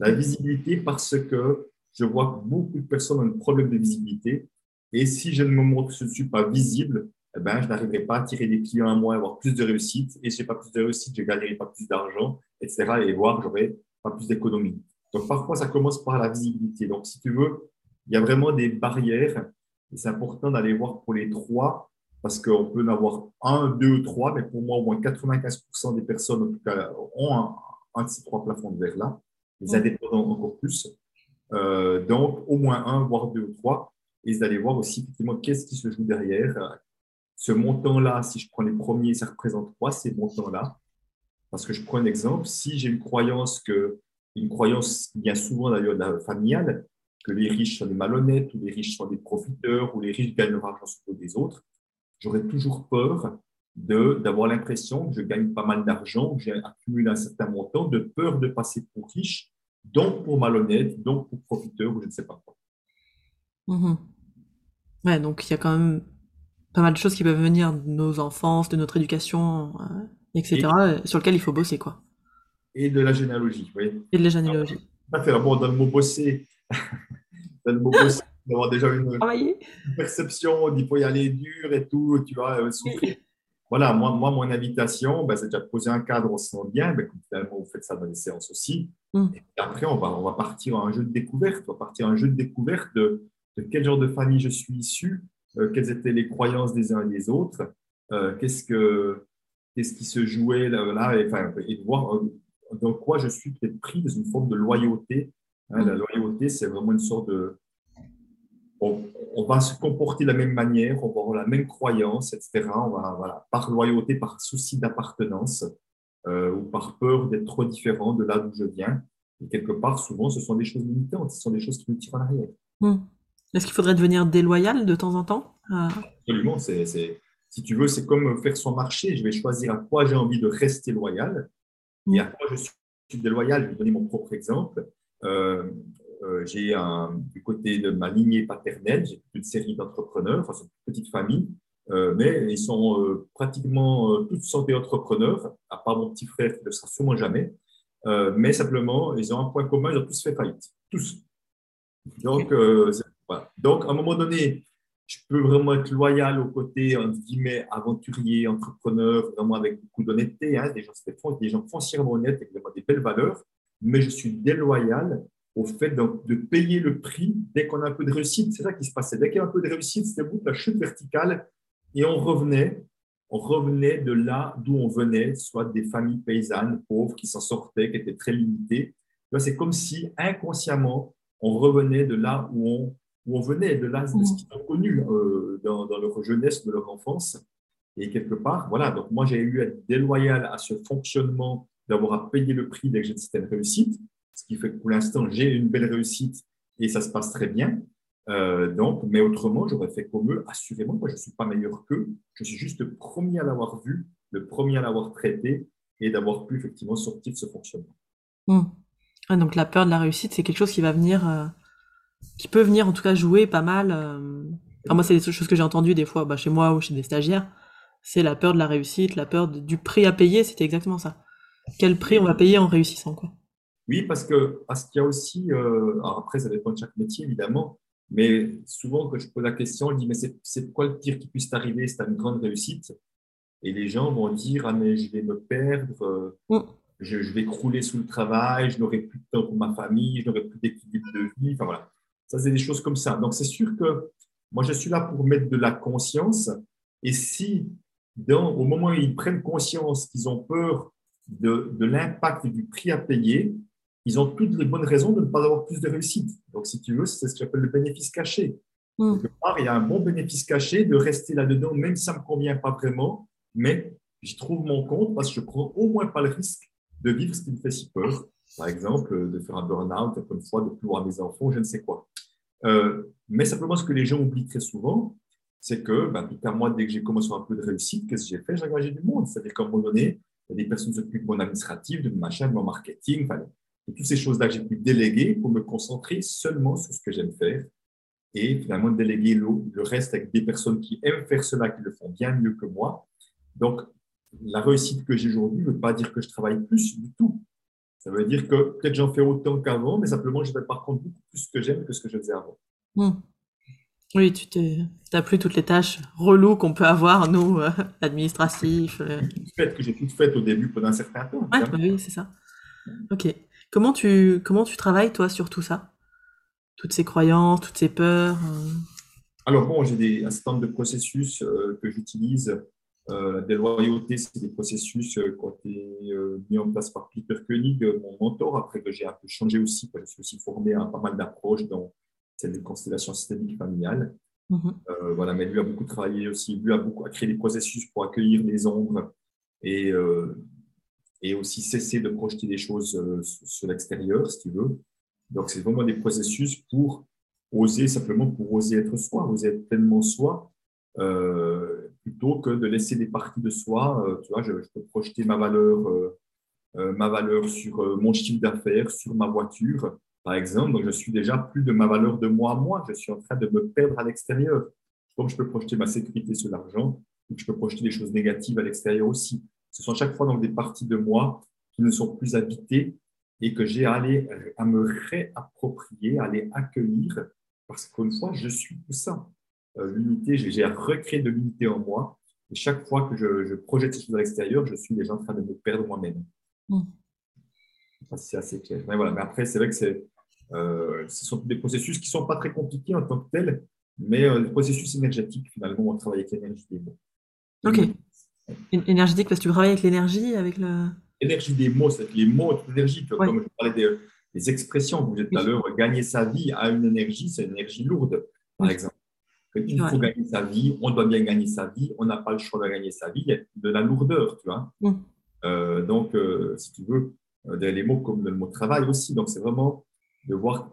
La visibilité parce que je vois que beaucoup de personnes ont un problème de visibilité. Et si je ne me montre que je ne suis pas visible, eh ben, je n'arriverai pas à tirer des clients à moi, avoir plus de réussite. Et si je n'ai pas plus de réussite, je ne gagnerai pas plus d'argent, etc. Et voir, j'aurai pas plus d'économie. Donc, parfois, ça commence par la visibilité. Donc, si tu veux, il y a vraiment des barrières et c'est important d'aller voir pour les trois parce qu'on peut en avoir un, deux trois, mais pour moi, au moins 95% des personnes, en tout cas, ont un, de ces trois plafonds de verre-là. Les indépendants encore plus. Euh, donc, au moins un, voire deux ou trois. Et d'aller voir aussi, effectivement, qu'est-ce qui se joue derrière. Ce montant-là, si je prends les premiers, ça représente quoi, ces montants-là? Parce que je prends un exemple. Si j'ai une croyance que une croyance qui vient souvent d'ailleurs familiale, que les riches sont des malhonnêtes, ou les riches sont des profiteurs, ou les riches gagnent leur argent sur des autres. J'aurais toujours peur d'avoir l'impression que je gagne pas mal d'argent, que j'ai accumulé un certain montant, de peur de passer pour riche, donc pour malhonnête, donc pour profiteur, ou je ne sais pas quoi. Mmh ouais, donc il y a quand même pas mal de choses qui peuvent venir de nos enfances, de notre éducation, euh, etc., sur lesquelles il faut bosser, quoi. Et de la généalogie, oui. Et de la généalogie. Bon, dans le mot bosser, dans le mot bosser, d'avoir déjà une, perception d'il faut y aller dur et tout, tu vois, euh, souffrir. Voilà, moi, moi, mon invitation, ben, c'est déjà de poser un cadre, sent bien, ben, finalement, vous faites ça dans les séances aussi. Mm. Et après, on va, on va partir à un jeu de découverte, on va partir à un jeu de découverte de, de quel genre de famille je suis issu, euh, quelles étaient les croyances des uns et des autres, euh, qu'est-ce, que, qu'est-ce qui se jouait là, là et, enfin, et de voir dans quoi je suis peut-être pris dans une forme de loyauté. Hein. La mm. loyauté, c'est vraiment une sorte de, on, va se comporter de la même manière, on va avoir la même croyance, etc. On va, voilà, par loyauté, par souci d'appartenance euh, ou par peur d'être trop différent de là d'où je viens. Et quelque part, souvent, ce sont des choses limitantes, ce sont des choses qui nous tirent en arrière. Hmm. Est-ce qu'il faudrait devenir déloyal de temps en temps? Ah. Absolument. C'est, si tu veux, c'est comme faire son marché. Je vais choisir à quoi j'ai envie de rester loyal et à quoi je suis déloyal. Je vais donner mon propre exemple. Euh, euh, j'ai du côté de ma lignée paternelle, j'ai toute une série d'entrepreneurs, enfin, c'est une petite famille, euh, mais ils sont pratiquement tous santé entrepreneurs, à part mon petit frère qui ne le sera sûrement jamais. mais simplement, ils ont un point commun, ils ont tous fait faillite. Tous. Donc, Donc, à un moment donné, je peux vraiment être loyal au côté, entre guillemets, aventurier, entrepreneur, vraiment avec beaucoup d'honnêteté, hein, des, gens, des gens foncièrement honnêtes, avec des belles valeurs, mais je suis déloyal au fait de, payer le prix dès qu'on a un peu de réussite. C'est ça qui se passait. Dès qu'il y a un peu de réussite, c'était bout la chute verticale et on revenait, on revenait de là d'où on venait, soit des familles paysannes pauvres qui s'en sortaient, qui étaient très limitées. C'est comme si inconsciemment, on revenait de là où on, où on venait, de là de ce qu'ils ont connu euh, dans, leur jeunesse, de leur enfance. Et quelque part, voilà, donc moi j'ai eu à être déloyal à ce fonctionnement d'avoir à payer le prix dès que j'ai une certaine réussite ce qui fait que pour l'instant, j'ai une belle réussite et ça se passe très bien. Euh, donc, mais autrement, j'aurais fait comme eux. Assurément, moi, je ne suis pas meilleur qu'eux. Je suis juste le premier à l'avoir vu, le premier à l'avoir traité et d'avoir pu effectivement sortir de ce fonctionnement. Hmm. donc, la peur de la réussite, c'est quelque chose qui va venir, euh, qui peut venir en tout cas jouer pas mal. Euh. moi, c'est des choses que j'ai entendues des fois bah, chez moi ou chez des stagiaires. C'est la peur de la réussite, la peur du prix à payer. C'était exactement ça. Quel prix on va payer en réussissant, quoi. Oui, parce que parce qu'il y a aussi, euh, après ça dépend de chaque métier évidemment, mais souvent quand je pose la question, je dis mais c'est quoi le pire qui puisse t'arriver as une grande réussite? Et les gens vont dire ah mais je vais me perdre, euh, mm. je, vais crouler sous le travail, je n'aurai plus de temps pour ma famille, je n'aurai plus d'équilibre de vie. Enfin voilà, ça c'est des choses comme ça. Donc c'est sûr que moi je suis là pour mettre de la conscience. Et si dans, au moment où ils prennent conscience qu'ils ont peur de, de l'impact du prix à payer, ils ont toutes les bonnes raisons de ne pas avoir plus de réussite. Donc, si tu veux, c'est ce que j'appelle le bénéfice caché. Mm. Quelque part, il y a un bon bénéfice caché de rester là-dedans, même si ça ne me convient pas vraiment, mais j'y trouve mon compte parce que je prends au moins pas le risque de vivre ce qui me fait si peur. Par exemple, de faire un burn-out, une fois, de plus voir mes enfants, je ne sais quoi. Euh, mais simplement, ce que les gens oublient très souvent, c'est que, ben, tout à moi, dès que j'ai commencé un peu de réussite, qu'est-ce que j'ai fait? J'ai engagé du monde. C'est-à-dire qu'à un moment donné, il y a des personnes qui s'occupent de mon administratif, de mon machin, de mon marketing, et toutes ces choses-là que j'ai pu déléguer pour me concentrer seulement sur ce que j'aime faire et finalement déléguer le reste avec des personnes qui aiment faire cela, qui le font bien mieux que moi. Donc, la réussite que j'ai aujourd'hui ne veut pas dire que je travaille plus du tout. Ça veut dire que peut-être j'en fais autant qu'avant, mais simplement je vais par contre beaucoup plus ce que j'aime que ce que je faisais avant. Hmm. Oui, tu n'as plus toutes les tâches reloues qu'on peut avoir, nous, euh, administratifs. Euh. Que j'ai toutes faites au début pendant un certain temps. Ouais, bah oui, c'est ça. Ok. Comment tu, comment tu travailles, toi, sur tout ça? Toutes ces croyances, toutes ces peurs euh? Alors, bon, j'ai un certain nombre de processus euh, que j'utilise. Euh, la déloyauté, c'est des processus qui ont été mis en place par Peter Koenig, mon mentor, après que j'ai un peu changé aussi, parce que je suis aussi formé à pas mal d'approches dans celle des constellations systémiques familiales. Mmh voilà, mais lui a beaucoup travaillé aussi, lui a beaucoup a créé des processus pour accueillir les ombres et et aussi cesser de projeter des choses euh, sur l'extérieur, si tu veux. Donc, c'est vraiment des processus pour oser, simplement pour oser être soi, oser être pleinement soi, euh, plutôt que de laisser des parties de soi. Euh, tu vois, je, peux projeter ma valeur, ma valeur sur mon chiffre d'affaires, sur ma voiture, par exemple. Donc, je suis déjà plus de ma valeur de moi à moi. Je suis en train de me perdre à l'extérieur. Donc, je peux projeter ma sécurité sur l'argent, je peux projeter des choses négatives à l'extérieur aussi. Ce sont chaque fois des parties de moi qui ne sont plus habitées et que j'ai à, à me réapproprier, à les accueillir, parce qu'une fois, je suis tout ça. Euh, l'unité, j'ai à recréer de l'unité en moi. Et chaque fois que je, projette ces choses à l'extérieur, je suis déjà en train de me perdre moi-même. Mm. C'est assez clair. Mais, voilà. mais après, c'est vrai que euh, ce sont des processus qui ne sont pas très compliqués en tant que tels, mais euh, des processus énergétiques, finalement, on travaille avec l'énergie des mots. Ok. Énergétique, parce que tu travailles avec l'énergie, avec le. L'énergie des mots, c'est les mots, toute l'énergie. Comme je parlais des, expressions, vous êtes tout à l'heure, gagner sa vie à une énergie, c'est une énergie lourde, par exemple. Il faut gagner sa vie, on doit bien gagner sa vie, on n'a pas le choix de gagner sa vie, il y a de la lourdeur, tu vois. Euh, donc, euh, si tu veux, euh, les mots comme le mot travail aussi. Donc, c'est vraiment de voir,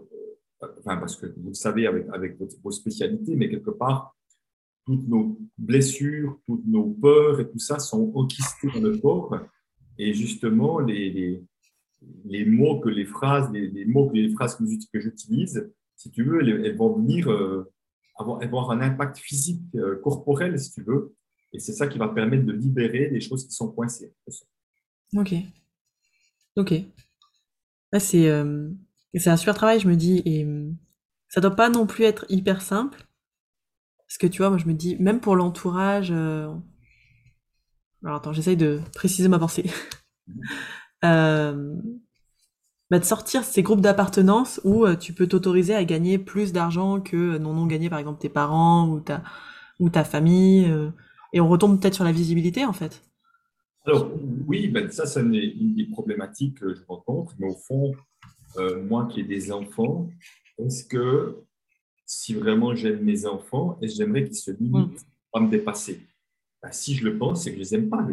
enfin, parce que vous le savez avec, avec vos spécialités, mais quelque part, toutes nos blessures, toutes nos peurs et tout ça sont enquistées dans le corps. Et justement, les, les, mots que les phrases, les, mots que les phrases que j'utilise, si tu veux, elles, vont venir euh, avoir, avoir, un impact physique, euh, corporel, si tu veux. Et c'est ça qui va permettre de libérer des choses qui sont coincées. Ok. Ok. c'est euh, c'est un super travail, je me dis. Et ça doit pas non plus être hyper simple. Parce que tu vois, moi je me dis, même pour l'entourage. Euh, alors attends, j'essaye de préciser ma pensée. euh... bah, de sortir ces groupes d'appartenance où euh, tu peux t'autoriser à gagner plus d'argent que non non gagné par exemple tes parents ou ta ou ta famille euh, et on retombe peut-être sur la visibilité en fait. Alors oui, ben, ça c'est une, des problématiques que je rencontre, mais au fond, moi qui ai des enfants, est-ce que si vraiment j'aime mes enfants et j'aimerais qu'ils se limitent à me dépasser? Ben, si je le pense, c'est que je les aime pas.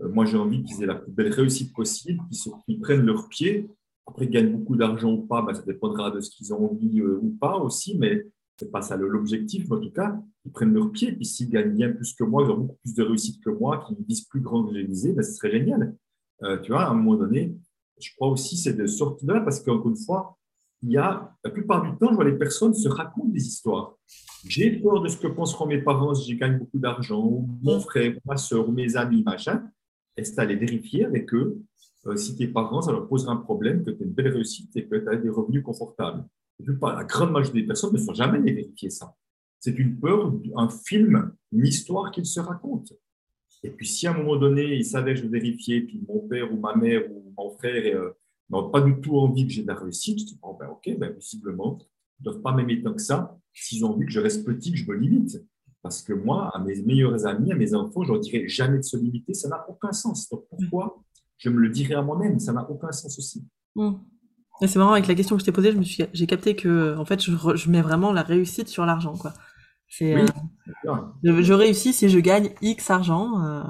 Euh, moi, j'ai envie qu'ils aient la plus belle réussite possible, qu'ils prennent leur pied. Après, ils gagnent beaucoup d'argent ou pas, ben, ça dépendra de ce qu'ils ont envie euh, ou pas aussi, mais c'est pas ça l'objectif. En tout cas, ils prennent leur pied. Puis s'ils gagnent bien plus que moi, ils ont beaucoup plus de réussite que moi, qu'ils visent plus grand que j'ai visé, ben, ce serait génial. Euh, tu vois, à un moment donné, je crois aussi c'est de sortir de là parce qu'encore une fois, il y a, la plupart du temps, je vois les personnes se racontent des histoires. J'ai peur de ce que penseront mes parents si je gagne beaucoup d'argent, ou mon frère, ma soeur, ou mes amis, machin. Est-ce d'aller vérifier avec eux euh, si tes parents, ça leur posera un problème, que tu as une belle réussite et que tu as des revenus confortables. La grande majorité des personnes ne sont jamais vérifier ça. C'est une peur, un film, une histoire qu'ils se racontent. Et puis, si à un moment donné, ils savaient que je vérifiais, puis mon père ou ma mère ou mon frère euh, n'ont pas du tout envie que j'ai de la réussite, je dis, bon, ben, ok, ben, visiblement, ils ne doivent pas m'aimer tant que ça. S'ils ont envie que je reste petit, que je me limite. Parce que moi, à mes meilleurs amis, à mes enfants, je leur dirais jamais de se limiter, ça n'a aucun sens. Donc pourquoi je me le dirais à moi-même Ça n'a aucun sens aussi. Mmh. C'est marrant, avec la question que je t'ai posée, j'ai capté que en fait, je, mets vraiment la réussite sur l'argent. quoi. C'est, euh, je, réussis si je gagne X argent. Euh,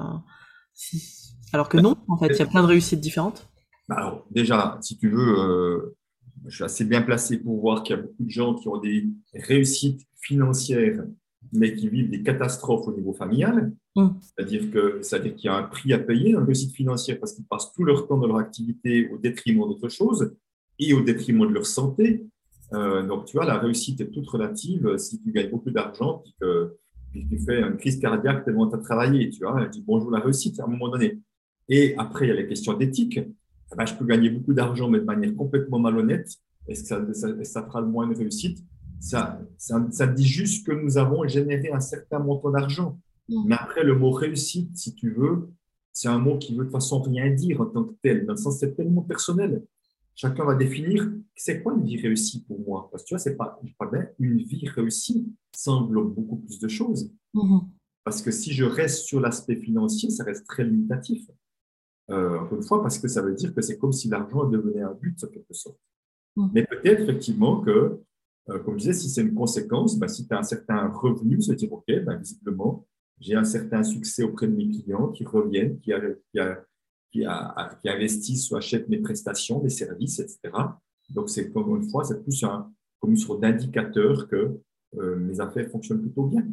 alors que non, en fait, il y a plein de réussites différentes. Bah, alors, déjà, si tu veux, euh, je suis assez bien placé pour voir qu'il y a beaucoup de gens qui ont des réussites financières, mais qui vivent des catastrophes au niveau familial. Mm. C'est-à-dire que, c'est-à-dire qu'il y a un prix à payer la réussite financière parce qu'ils passent tout leur temps dans leur activité au détriment d'autre chose et au détriment de leur santé. Euh, donc, tu vois, la réussite est toute relative. Si tu gagnes beaucoup d'argent, puis que, tu fais une crise cardiaque tellement tu as travaillé, tu vois, dis bonjour la réussite à un moment donné. Et après, il y a les questions d'éthique. Eh ben, je peux gagner beaucoup d'argent, mais de manière complètement malhonnête. Est-ce que ça, ça, fera le moins de réussite? Ça, ça, dit juste que nous avons généré un certain montant d'argent. Mm. Mais après, le mot réussite, si tu veux, c'est un mot qui veut de toute façon rien dire en tant que tel, dans le sens c'est tellement personnel. Chacun va définir c'est quoi une vie réussie pour moi. Parce que tu vois, c'est pas, pas bien, une vie réussie, ça englobe beaucoup plus de choses. Mm-hmm. Parce que si je reste sur l'aspect financier, ça reste très limitatif. Euh, encore une fois, parce que ça veut dire que c'est comme si l'argent devenait un but, en quelque sorte. Mm. Mais peut-être effectivement que, euh, comme je disais, si c'est une conséquence, ben, si tu as un certain revenu, se dire, OK, ben, visiblement, j'ai un certain succès auprès de mes clients qui reviennent, qui, qui, a, qui investissent ou achètent mes prestations, mes services, etc. Donc, c'est comme une fois, c'est plus un, comme une sorte d'indicateur que euh, mes affaires fonctionnent plutôt bien.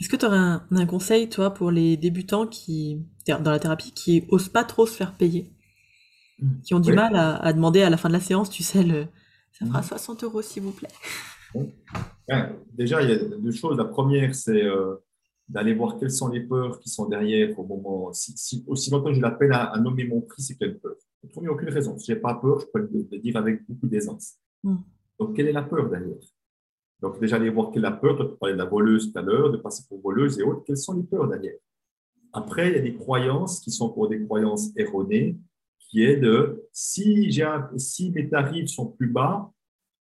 Est-ce que tu aurais un, conseil, toi, pour les débutants qui, dans la thérapie, qui osent pas trop se faire payer, qui ont du mal à, demander à la fin de la séance, tu sais, le, ça fera 60 mmh. euros, s'il vous plaît. déjà, il y a deux choses. La première, c'est euh, d'aller voir quelles sont les peurs qui sont derrière au moment. Si, aussi longtemps que j'ai la peine à, nommer mon prix, c'est quelle peur Je ne trouve aucune raison. Si je n'ai pas peur, je peux le, dire avec beaucoup d'aisance. Mmh. Donc, quelle est la peur derrière? Donc, déjà, aller voir quelle est la peur. Tu parlais de la voleuse tout à l'heure, de passer pour voleuse et autres. Quelles sont les peurs derrière? Après, il y a des croyances qui sont pour des croyances erronées, qui est de si, si mes tarifs sont plus bas,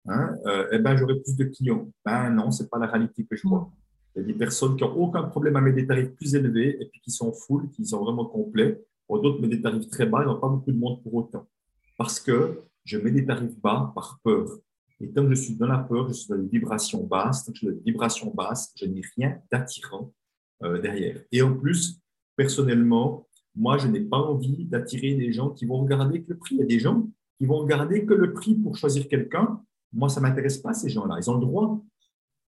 hein, euh, eh ben, j'aurai plus de clients. Ben non, ce n'est pas la réalité que je vois. Il y a des personnes qui n'ont aucun problème à mettre des tarifs plus élevés et puis qui sont full, qui sont vraiment complets. Pour d'autres, mettent des tarifs très bas, ils n'ont pas beaucoup de monde pour autant. Parce que je mets des tarifs bas par peur. Et tant que je suis dans la peur, je suis dans une vibration basse. Tant que je suis dans une vibration basse, je n'ai rien d'attirant euh, derrière. Et en plus, personnellement, moi, je n'ai pas envie d'attirer des gens qui vont regarder que le prix. Il y a des gens qui vont regarder que le prix pour choisir quelqu'un. Moi, ça ne m'intéresse pas, ces gens-là. Ils ont le droit.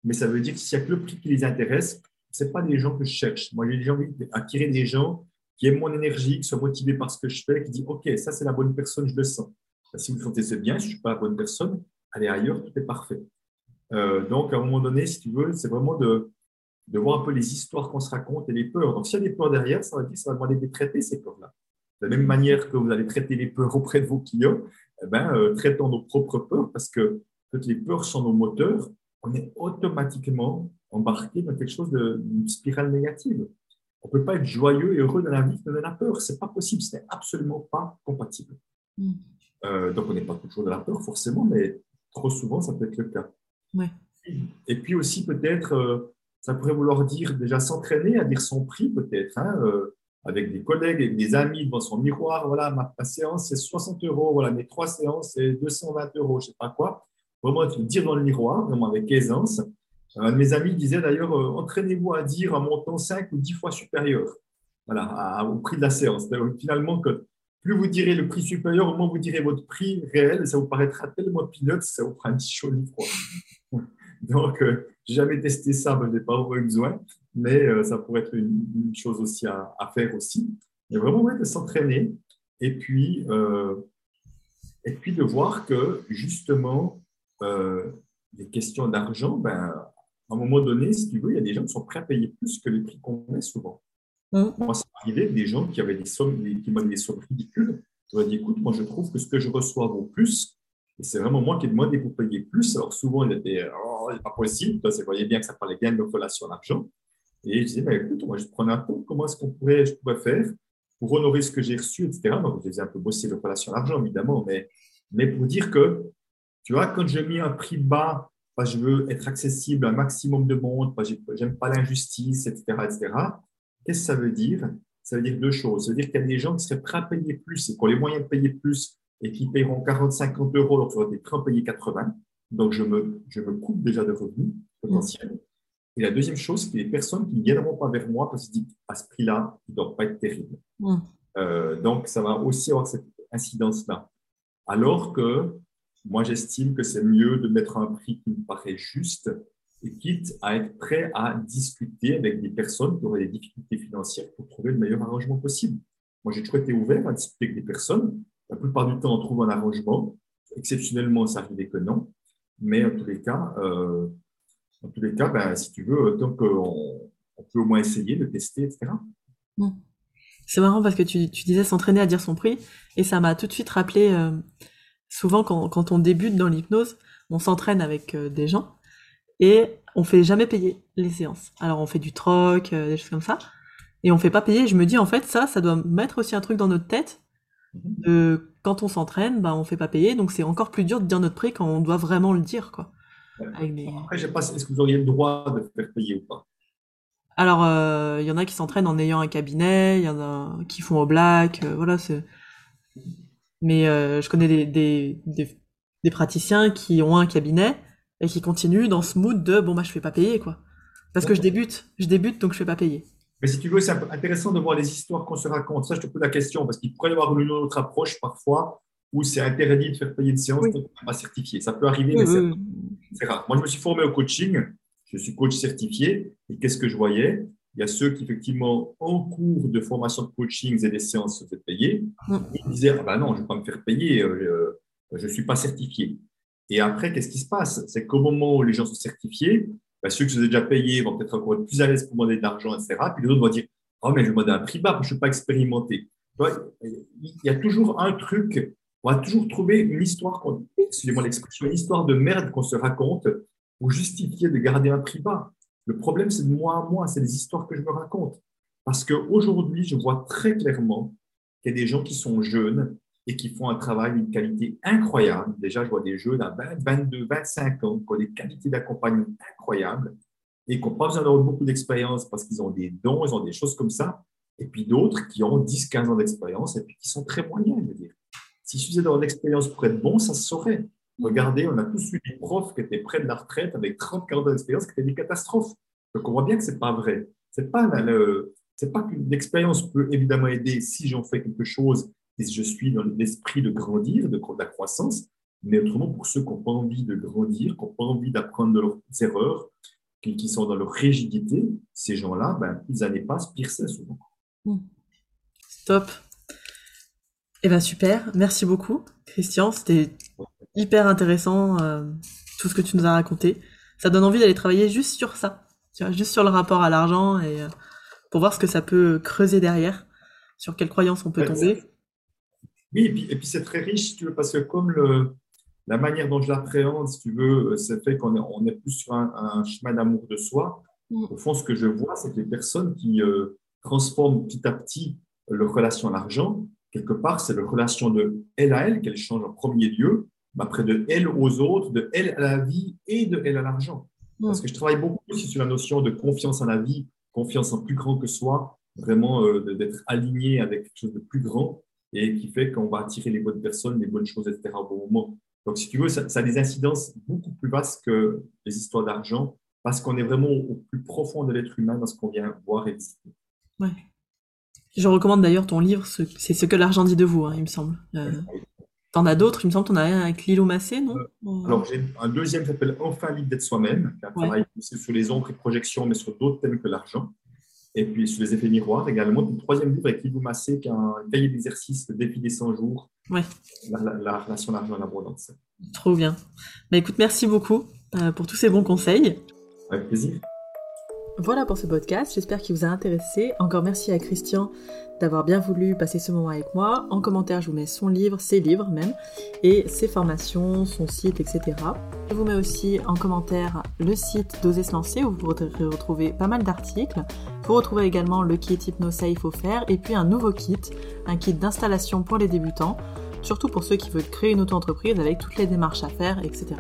Mais ça veut dire que s'il n'y a que le prix qui les intéresse, ce pas des gens que je cherche. Moi, j'ai envie d'attirer des gens qui aiment mon énergie, qui sont motivés par ce que je fais, qui disent OK, ça, c'est la bonne personne, je le sens. Si vous sentez c'est bien, je ne suis pas la bonne personne, aller ailleurs, tout est parfait. Euh, donc, à un moment donné, si tu veux, c'est vraiment de, de voir un peu les histoires qu'on se raconte et les peurs. Donc, s'il y a des peurs derrière, ça va dire, ça va demander de traiter ces peurs-là. De la même manière que vous allez traiter les peurs auprès de vos clients, eh ben, euh, traitons nos propres peurs parce que quand les peurs sont nos moteurs, on est automatiquement embarqué dans quelque chose d'une spirale négative. On ne peut pas être joyeux et heureux dans la vie dans la peur. Ce n'est pas possible, ce n'est absolument pas compatible. Mm. Euh, donc, on n'est pas toujours dans la peur, forcément, mais trop souvent, ça peut être le cas. Et puis aussi, peut-être, euh, ça pourrait vouloir dire déjà s'entraîner à dire son prix, peut-être, hein, euh, avec des collègues, avec des amis devant son miroir. Voilà, ma, séance, c'est 60 euros. Voilà, mes trois séances, c'est 220 euros, je ne sais pas quoi. Vraiment, dire dans le miroir, vraiment avec aisance. Un de mes amis disait d'ailleurs, euh, entraînez-vous à dire un montant 5 ou 10 fois supérieur voilà, au prix de la séance. Finalement, plus vous direz le prix supérieur, au moins vous direz votre prix réel, ça vous paraîtra tellement peanuts, ça vous fera un petit chaud froid. Donc, euh, j'ai jamais testé ça, je n'ai pas vraiment besoin, mais euh, ça pourrait être une, chose aussi à, faire aussi. Mais vraiment, ouais, de s'entraîner et puis, euh, et puis de voir que justement, les questions d'argent, ben, à un moment donné, si tu veux, il y a des gens qui sont prêts à payer plus que les prix qu'on met souvent. Mmh. Moi, ça arrivé des gens qui avaient des sommes, qui m'ont des sommes ridicules. Je leur ai dit, écoute, moi, je trouve que ce que je reçois vaut plus. Et c'est vraiment moi qui ai demandé pour payer plus. Alors, souvent, il était, oh, pas possible. Toi, vous voyez bien que ça parlait bien de relation à l'argent. Et je disais, bah, écoute, moi, je prenais un peu, comment est-ce qu'on pourrait, je pourrais faire pour honorer ce que j'ai reçu, etc. Donc, je faisais un peu bosser le relation à l'argent, évidemment, mais, mais pour dire que, tu vois, quand je mets un prix bas, parce que je veux être accessible à un maximum de monde, parce que j'aime pas l'injustice, etc., etc., Qu'est-ce que ça veut dire? Ça veut dire deux choses. Ça veut dire qu'il y a des gens qui seraient prêts à payer plus et qui ont les moyens de payer plus et qui paieront 40, 50 euros alors auraient prêts à payer 80. Donc, je me, je me coupe déjà de revenus potentiels. Et la deuxième chose, c'est que les personnes qui ne viendront pas vers moi parce qu'ils disent à ce prix-là, il ne doit pas être terrible. Euh, donc, ça va aussi avoir cette incidence-là. Alors que moi, j'estime que c'est mieux de mettre un prix qui me paraît juste et quitte à être prêt à discuter avec des personnes qui auraient des difficultés financières pour trouver le meilleur arrangement possible. Moi, j'ai toujours été ouvert à discuter avec des personnes. La plupart du temps, on trouve un arrangement. Exceptionnellement, ça arrivait que non. Mais en tous les cas, euh, en tous les cas ben, si tu veux, tant qu'on on peut au moins essayer de tester, etc. C'est marrant parce que tu, disais s'entraîner à dire son prix et ça m'a tout de suite rappelé, euh, souvent quand, quand, on débute dans l'hypnose, on s'entraîne avec euh, des gens et on fait jamais payer les séances. Alors on fait du troc, euh, des choses comme ça, et on fait pas payer. Je me dis en fait ça, ça doit mettre aussi un truc dans notre tête. Mhm. De, quand on s'entraîne, bah on fait pas payer, donc c'est encore plus dur de dire notre prix quand on doit vraiment le dire quoi. Après, je sais pas, est-ce que vous auriez le droit de faire payer ou pas? Alors, il euh, y en a qui s'entraînent en ayant un cabinet, il y en a qui font au black, euh, voilà. Mais je connais des, des, des praticiens qui ont un cabinet et qui continue dans ce mood de bon bah je fais pas payer quoi. Parce que je débute, je débute donc je fais pas payer. Mais si tu veux, c'est intéressant de voir les histoires qu'on se raconte. Ça, je te pose la question, parce qu'il pourrait y avoir une autre approche parfois où c'est interdit de faire payer une séance oui. pas certifié. Ça peut arriver, mais c'est rare. Moi, je me suis formé au coaching. Je suis coach certifié. Et qu'est-ce que je voyais? Il y a ceux qui, effectivement, en cours de formation de coaching et des séances se font payer. Ils disaient ah ben non, je ne vais pas me faire payer, euh, je ne suis pas certifié. Et après, qu'est-ce qui se passe? C'est qu'au moment où les gens sont certifiés, ben, ceux qui se sont déjà payés vont peut-être encore être plus à l'aise pour demander de l'argent, etc. Puis les autres vont dire Oh, mais je vais demander un prix bas, que je ne suis pas expérimenté. Il y a toujours un truc on va toujours trouver une histoire, excusez-moi l'expression, une histoire de merde qu'on se raconte pour justifier de garder un prix bas. Le problème, c'est de moi à moi, c'est les histoires que je me raconte. Parce qu'aujourd'hui, je vois très clairement qu'il y a des gens qui sont jeunes et qui font un travail d'une qualité incroyable. Déjà, je vois des jeunes à 20, 22, 25 ans qui ont des qualités d'accompagnement incroyables et qui n'ont pas besoin d'avoir beaucoup d'expérience parce qu'ils ont des dons, ils ont des choses comme ça. Et puis d'autres qui ont 10, 15 ans d'expérience et qui sont très moyens, je veux dire. S'il suffisait d'avoir l'expérience pour être bon, ça se saurait. Regardez, on a tous eu des profs qui étaient près de la retraite avec 30, 40 ans d'expérience qui étaient des catastrophes. Donc on voit bien que ce n'est pas vrai. Ce n'est pas, pas qu'une expérience peut évidemment aider si j'en fais quelque chose si je suis dans l'esprit de grandir, de, de la croissance, mais autrement pour ceux qui n'ont pas envie de grandir, qui n'ont pas envie d'apprendre de leurs erreurs, qui, sont dans leur rigidité, ces gens-là, ben, plus années passent, pire c'est souvent. Stop. Eh bien super, merci beaucoup Christian, c'était hyper intéressant euh, tout ce que tu nous as raconté. Ça donne envie d'aller travailler juste sur ça, tu vois, juste sur le rapport à l'argent et euh, pour voir ce que ça peut creuser derrière, sur quelles croyances on peut tomber. Oui, et puis, c'est très riche, tu veux, parce que comme le, la manière dont je l'appréhende, si tu veux, c'est fait qu'on est, on est plus sur un, chemin d'amour de soi. Mm. Au fond, ce que je vois, c'est que les personnes qui euh, transforment petit à petit leur relation à l'argent, quelque part, c'est la relation de elle à elle qu'elle change en premier lieu, mais après de elle aux autres, de elle à la vie et de elle à l'argent. Parce que je travaille beaucoup aussi sur la notion de confiance en la vie, confiance en plus grand que soi, vraiment euh, d'être aligné avec quelque chose de plus grand et qui fait qu'on va attirer les bonnes personnes, les bonnes choses, etc. au bon moment. Donc, si tu veux, ça, a des incidences beaucoup plus vastes que les histoires d'argent parce qu'on est vraiment au, plus profond de l'être humain dans ce qu'on vient voir et visiter. Ouais. Je recommande d'ailleurs ton livre, c'est ce que l'argent dit de vous, hein, il me semble. Euh, T'en as d'autres, il me semble, t'en as un avec Lilo Massé, non euh, Alors j'ai un deuxième qui s'appelle Enfin libre d'être soi-même, qui a travaillé sur les ombres et projections, mais sur d'autres thèmes que l'argent. Et puis sur les effets miroirs également. Le troisième livre avec Lilo Massé, qui a un cahier d'exercice, le défi des 100 jours, ouais. la, relation d'argent et l'abondance. Trop bien. Bah, écoute, merci beaucoup euh, pour tous ces bons conseils. Avec plaisir. Voilà pour ce podcast, j'espère qu'il vous a intéressé. Encore merci à Christian d'avoir bien voulu passer ce moment avec moi. En commentaire, je vous mets son livre, ses livres même, et ses formations, son site, etc. Je vous mets aussi en commentaire le site d'Oser se lancer où vous retrouvez pas mal d'articles. Vous retrouvez également le kit HypnoSafe offert et puis un nouveau kit, un kit d'installation pour les débutants, surtout pour ceux qui veulent créer une auto-entreprise avec toutes les démarches à faire, etc.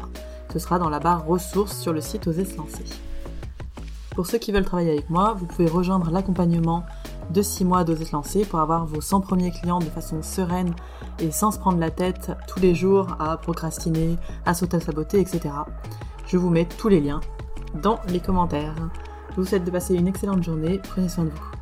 Ce sera dans la barre ressources sur le site Oser se lancer. Pour ceux qui veulent travailler avec moi, vous pouvez rejoindre l'accompagnement de 6 mois d'Oser se lancer pour avoir vos 100 premiers clients de façon sereine et sans se prendre la tête tous les jours à procrastiner, à s'auto-saboter, etc. Je vous mets tous les liens dans les commentaires. Je vous souhaite de passer une excellente journée, prenez soin de vous.